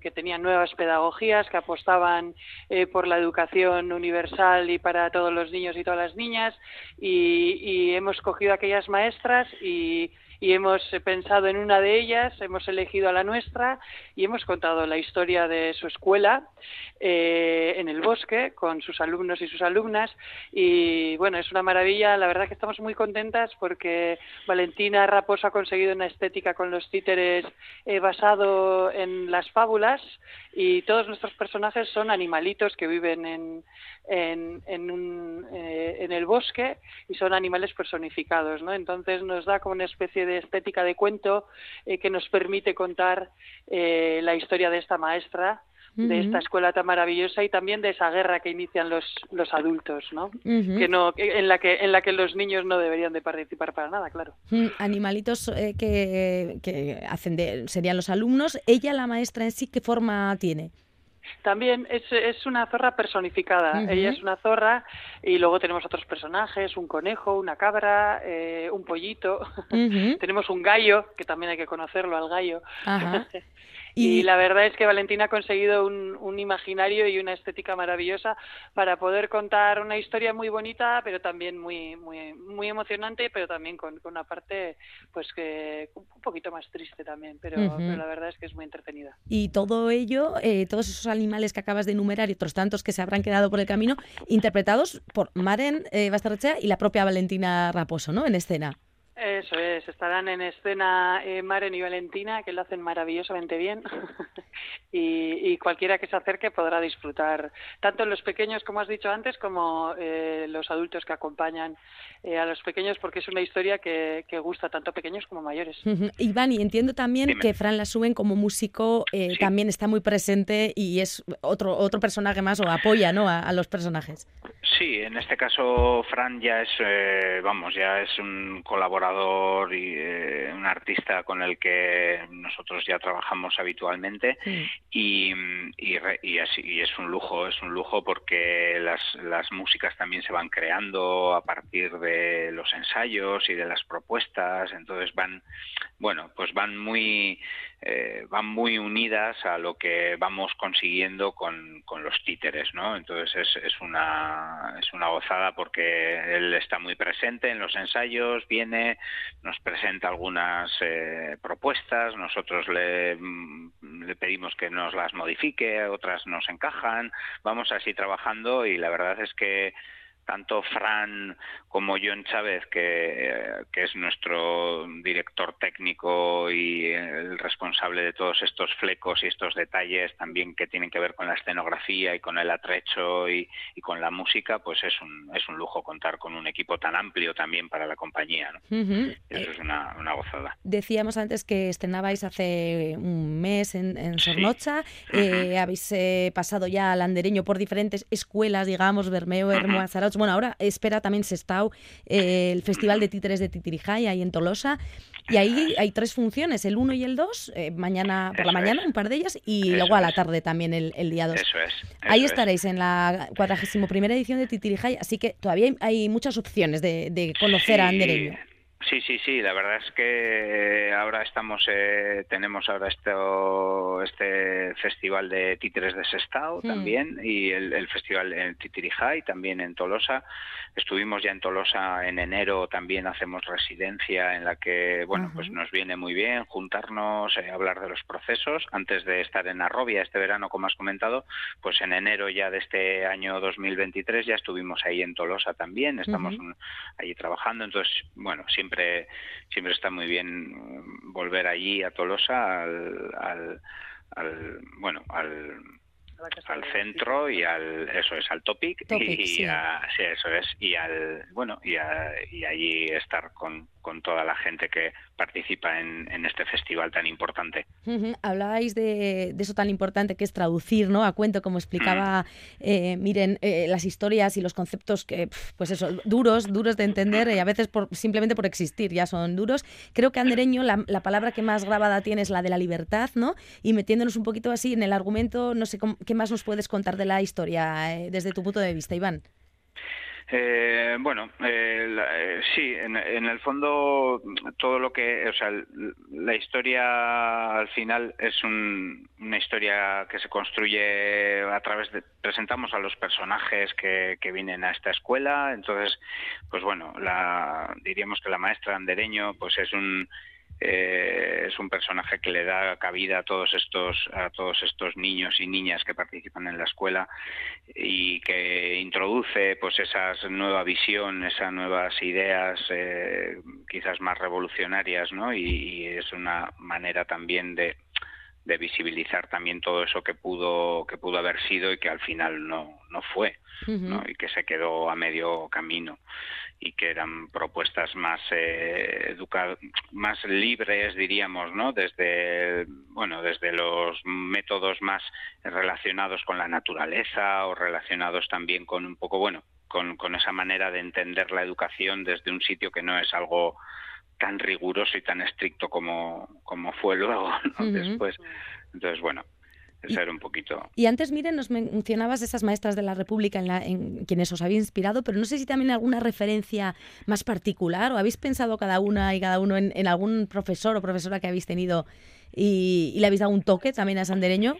que, tenían nuevas pedagogías, que apostaban eh, por la educación universal y para todos los niños y todas las niñas, y, y hemos cogido aquellas maestras y y hemos pensado en una de ellas, hemos elegido a la nuestra y hemos contado la historia de su escuela eh, en el bosque con sus alumnos y sus alumnas. Y bueno, es una maravilla, la verdad que estamos muy contentas porque Valentina Raposo ha conseguido una estética con los títeres eh, basado en las fábulas. Y todos nuestros personajes son animalitos que viven en, en, en, un, eh, en el bosque y son animales personificados, ¿no? Entonces nos da como una especie de estética de cuento eh, que nos permite contar eh, la historia de esta maestra de esta escuela tan maravillosa y también de esa guerra que inician los, los adultos, ¿no? Que no en la que en la que los niños no deberían de participar para nada, claro. Animalitos que, que hacen de, serían los alumnos. Ella, la maestra en sí, ¿qué forma tiene? También es, es una zorra personificada. Ella es una zorra y luego tenemos otros personajes, un conejo, una cabra, eh, un pollito. tenemos un gallo, que también hay que conocerlo al gallo. Y... la verdad es que Valentina ha conseguido un, un, imaginario y una estética maravillosa para poder contar una historia muy bonita, pero también muy muy muy emocionante, pero también con, con una parte pues que un poquito más triste también, pero, la verdad es que es muy entretenida. Y todo ello, eh, todos esos animales que acabas de enumerar y otros tantos que se habrán quedado por el camino, interpretados por Maren eh, Bastarrechea y la propia Valentina Raposo, ¿no? En escena. Eso es, estarán en escena eh, Maren y Valentina, que lo hacen maravillosamente bien. y, cualquiera que se acerque podrá disfrutar, tanto los pequeños, como has dicho antes, como eh, los adultos que acompañan eh, a los pequeños, porque es una historia que, gusta tanto a pequeños como a mayores. Iván, y entiendo también que Fran Lasuen como músico eh, también está muy presente y es otro, otro personaje más o apoya ¿no? a, los personajes. Sí, en este caso Fran ya es, vamos, ya es un colaborador y un artista con el que nosotros ya trabajamos habitualmente y, y, y, es un lujo, es un lujo porque las, las músicas también se van creando a partir de los ensayos y de las propuestas, entonces van, bueno, pues van muy eh, van muy unidas a lo que vamos consiguiendo con, con los títeres, ¿no? Entonces es, es, una, es una gozada porque él está muy presente en los ensayos, viene, nos presenta algunas eh, propuestas, nosotros le, mm, le pedimos que nos las modifique, otras nos encajan, vamos así trabajando y la verdad es que tanto Fran como John Chávez, que, es nuestro director técnico y el responsable de todos estos flecos y estos detalles también que tienen que ver con la escenografía y con el atrecho y, con la música, pues es un, es un lujo contar con un equipo tan amplio también para la compañía. Eso es una, gozada. Decíamos antes que estrenabais hace un mes en, en Sornocha, eh, habéis eh, pasado ya al andereño por diferentes escuelas, digamos, Bermeo, Hermoa, bueno, ahora espera también Sestao eh, el Festival de Títeres de Titirijay ahí en Tolosa. Y ahí hay tres funciones, el 1 y el 2, eh, mañana por la mañana, un par de ellas, y luego a la tarde también el, día 2. Eso es. ahí estaréis en la 41 edición de Titirijay, así que todavía hay, muchas opciones de, conocer a Andereño. Sí, sí, sí. La verdad es que ahora estamos, eh, tenemos ahora esto, este festival de títeres de Sestao también y el, festival en Titirijay también en Tolosa. Estuvimos ya en Tolosa en enero, también hacemos residencia en la que, bueno, pues nos viene muy bien juntarnos, eh, hablar de los procesos. Antes de estar en Arrobia este verano, como has comentado, pues en enero ya de este año 2023 ya estuvimos ahí en Tolosa también. Estamos allí trabajando. Entonces, bueno, siempre siempre está muy bien mm, volver allí a Tolosa al, al, bueno al al centro y al eso es al topic, y, sí. eso es y al bueno y, y allí estar con, con toda la gente que participa en, este festival tan importante. Hablabais de, eso tan importante que es traducir, ¿no? A cuento, como explicaba, eh, miren, eh, las historias y los conceptos que, pues eso, duros, duros de entender y a veces por, simplemente por existir ya son duros. Creo que andereño, la, la, palabra que más grabada tiene es la de la libertad, ¿no? Y metiéndonos un poquito así en el argumento, no sé qué más nos puedes contar de la historia eh, desde tu punto de vista, Iván. Eh, bueno, eh, eh, sí, en, el fondo todo lo que, o sea, la historia al final es una historia que se construye a través de, presentamos a los personajes que, que vienen a esta escuela, entonces, pues bueno, la, diríamos que la maestra Andereño, pues es un eh, es un personaje que le da cabida a todos estos a todos estos niños y niñas que participan en la escuela y que introduce pues esa nueva visión esas nuevas ideas eh, quizás más revolucionarias no y, es una manera también de de visibilizar también todo eso que pudo que pudo haber sido y que al final no no fue ¿no? y que se quedó a medio camino y que eran propuestas más eh, más libres diríamos no desde bueno desde los métodos más relacionados con la naturaleza o relacionados también con un poco bueno con, con esa manera de entender la educación desde un sitio que no es algo tan riguroso y tan estricto como, como fue luego después entonces bueno ser un poquito. Y antes, miren, nos mencionabas esas maestras de la República en, la, en quienes os había inspirado, pero no sé si también alguna referencia más particular o habéis pensado cada una y cada uno en, algún profesor o profesora que habéis tenido y, y, le habéis dado un toque también a Sandereño.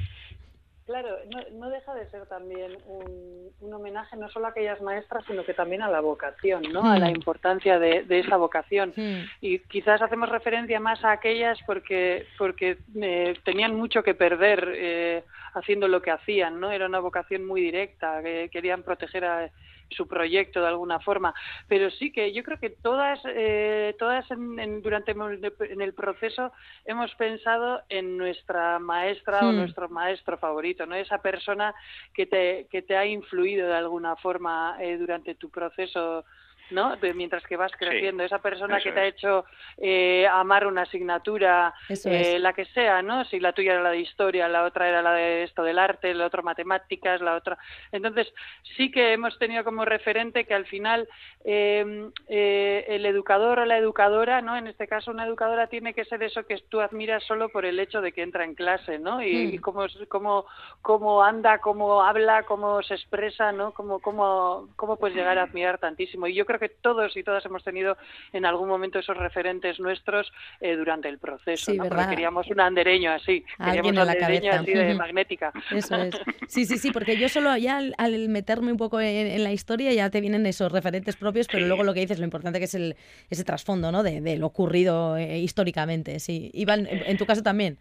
Claro, no, deja de ser también un, homenaje no solo a aquellas maestras, sino que también a la vocación, ¿no? A la hmm. importancia de, esa vocación. Hmm. Y quizás hacemos referencia más a aquellas porque, porque eh, tenían mucho que perder eh, haciendo lo que hacían, ¿no? Era una vocación muy directa, que querían proteger a su proyecto de alguna forma. Pero sí que yo creo que todas, eh, todas en, durante en el proceso hemos pensado en nuestra maestra o hmm. nuestro maestro favorito, ¿no? Esa persona que te, que te ha influido de alguna forma eh, durante tu proceso ¿no? mientras que vas creciendo. Esa persona que te ha hecho eh, amar una asignatura, eh, la que sea, ¿no? Si la tuya era la de historia, la otra era la de esto del arte, la otra matemáticas, la otra. Entonces, sí que hemos tenido como referente que al final em, eh, el educador o la educadora, ¿no? En este caso, una educadora tiene que ser eso que tú admiras solo por el hecho de que entra en clase, ¿no? Y, mm. cómo, cómo, cómo anda, cómo habla, cómo se expresa, ¿no? Cómo, cómo, cómo puedes llegar a admirar tantísimo. Y yo creo que todos y todas hemos tenido en algún momento esos referentes nuestros eh, durante el proceso, ¿no? Porque queríamos un andereño así, queríamos un andereño así de magnética. Eso es. Sí, sí, sí, porque yo solo ya al, meterme un poco en, la historia ya te vienen esos referentes propios, pero luego lo que dices, lo importante que es el, ese trasfondo, ¿no? De, lo ocurrido eh, históricamente, sí. Iván, en, tu caso también.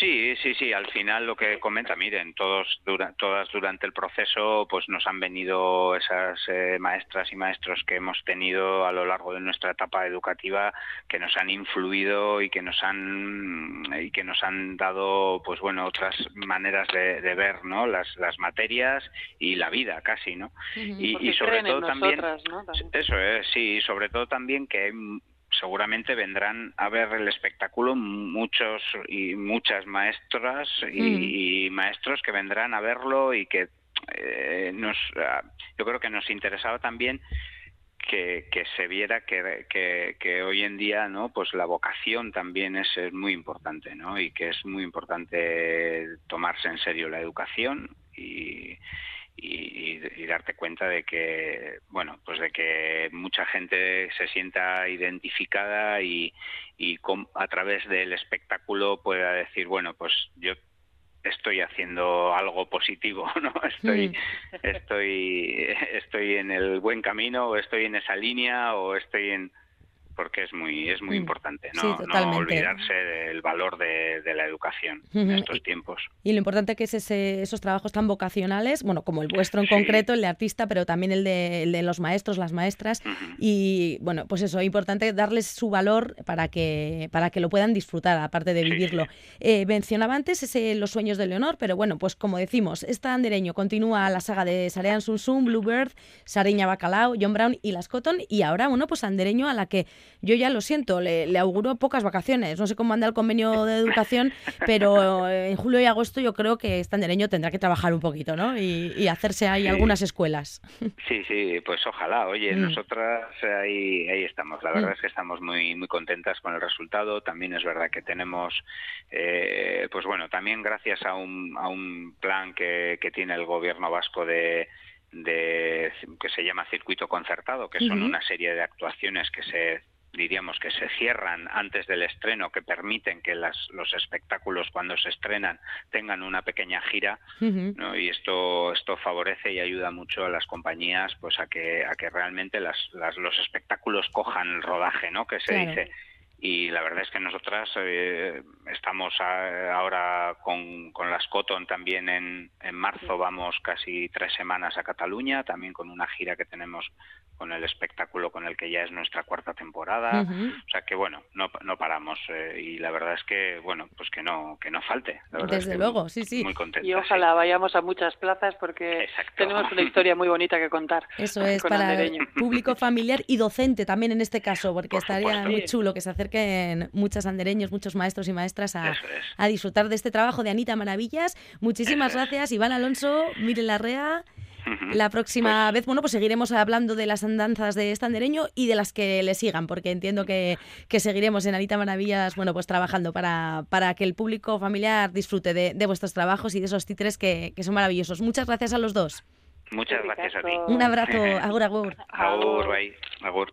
Sí, sí, sí. Al final lo que comenta, miren, todos todas durante el proceso, pues nos han venido esas eh, maestras y maestros que hemos tenido a lo largo de nuestra etapa educativa que nos han influido y que nos han y que nos han dado pues bueno otras maneras de, ver no las, las materias y la vida casi no y, sobre todo también, eso es sí sobre todo también que seguramente vendrán a ver el espectáculo muchos y muchas maestras y, maestros que vendrán a verlo y que eh, nos ah, yo creo que nos interesaba también que, se viera que, que, hoy en día no pues la vocación también es, muy importante no y que es muy importante tomarse en serio la educación y, y, darte cuenta de que bueno pues de que mucha gente se sienta identificada y, y a través del espectáculo pueda decir bueno pues yo estoy haciendo algo positivo, ¿no? Estoy, mm. estoy, estoy en el buen camino, o estoy en esa línea, o estoy en, porque es muy es muy mm. importante no, no olvidarse del valor de, la educación en estos tiempos. Y lo importante que es esos trabajos tan vocacionales, bueno, como el vuestro en concreto, el de artista, pero también el de, los maestros, las maestras, y bueno, pues eso, importante darles su valor para que, para que lo puedan disfrutar, aparte de vivirlo. Eh, mencionaba antes ese Los sueños de Leonor, pero bueno, pues como decimos, esta andereño continúa la saga de Sarean Sun Bluebird, Sariña Bacalao, John Brown y Las Cotton, y ahora, bueno, pues andereño a la que yo ya lo siento, le, auguro pocas vacaciones. No sé cómo anda el convenio de educación, pero en julio y agosto yo creo que este andereño tendrá que trabajar un poquito, ¿no? Y, hacerse ahí algunas escuelas. Sí, sí, pues ojalá. Oye, mm. nosotras ahí, ahí estamos. La verdad mm. es que estamos muy, muy contentas con el resultado. También es verdad que tenemos, eh, pues bueno, también gracias a un, a un plan que, que tiene el gobierno vasco de de que se llama circuito concertado, que son una serie de actuaciones que se diríamos que se cierran antes del estreno, que permiten que las, los espectáculos cuando se estrenan tengan una pequeña gira, y esto esto favorece y ayuda mucho a las compañías, pues a que a que realmente las, los espectáculos cojan el rodaje, ¿no? Que se dice. Y la verdad es que nosotras eh, estamos ahora con, con las Cotton también en, en marzo vamos casi tres semanas a Cataluña también con una gira que tenemos con el espectáculo con el que ya es nuestra cuarta temporada. O sea que bueno no, no paramos eh, y la verdad es que bueno pues que no que no falte desde luego sí sí. muy contenta y ojalá vayamos a muchas plazas porque tenemos una historia muy bonita que contar eso es para público familiar y docente también en este caso porque estaría muy chulo que se acerque que muchos andereños, muchos maestros y maestras a, disfrutar de este trabajo de Anita Maravillas. Muchísimas gracias, Iván Alonso, Mire Larrea. La próxima pues vez, bueno, pues seguiremos hablando de las andanzas de Estandereño y de las que le sigan, porque entiendo que, seguiremos en Anita Maravillas, bueno, pues trabajando para, para que el público familiar disfrute de, vuestros trabajos y de esos títeres que, son maravillosos. Muchas gracias a los dos. Muchas gracias a ti. Un abrazo, agur, agur. Agur, bye. agur.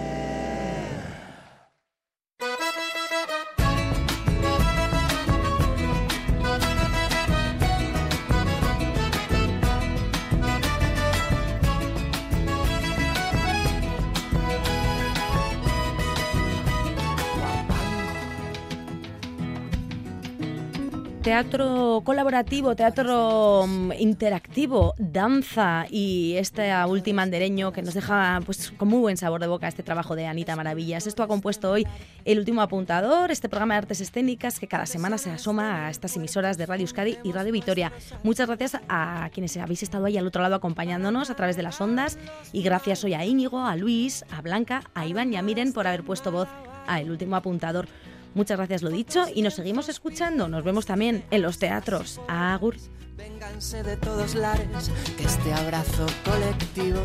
Teatro colaborativo, teatro mm, interactivo, danza y este último andereño que nos deja pues, con muy buen sabor de boca este trabajo de Anita Maravillas. Esto ha compuesto hoy el último apuntador, este programa de artes escénicas que cada semana se asoma a estas emisoras de Radio Euskadi y Radio Vitoria. Muchas gracias a quienes habéis estado ahí al otro lado acompañándonos a través de las ondas y gracias hoy a Íñigo, a Luis, a Blanca, a Iván y a Miren por haber puesto voz a el último apuntador. Muchas gracias, lo dicho, y nos seguimos escuchando. Nos vemos también en los teatros. Agur. Vénganse de todos lares, que este abrazo colectivo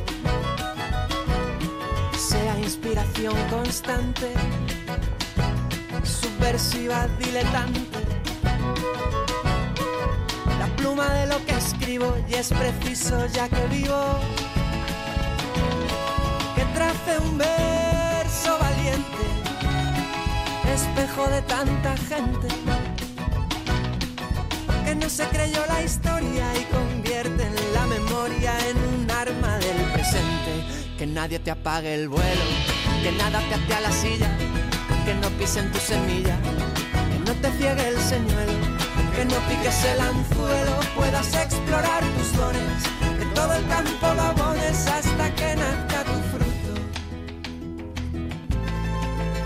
sea inspiración constante, subversiva, diletante. La pluma de lo que escribo y es preciso ya que vivo, que trace un verso espejo de tanta gente que no se creyó la historia y convierte en la memoria en un arma del presente. Que nadie te apague el vuelo, que nada te ate a la silla, que no pisen tu semilla, que no te ciegue el señuelo, que no piques el anzuelo, puedas explorar tus dones, que todo el campo lo hasta que nazca tu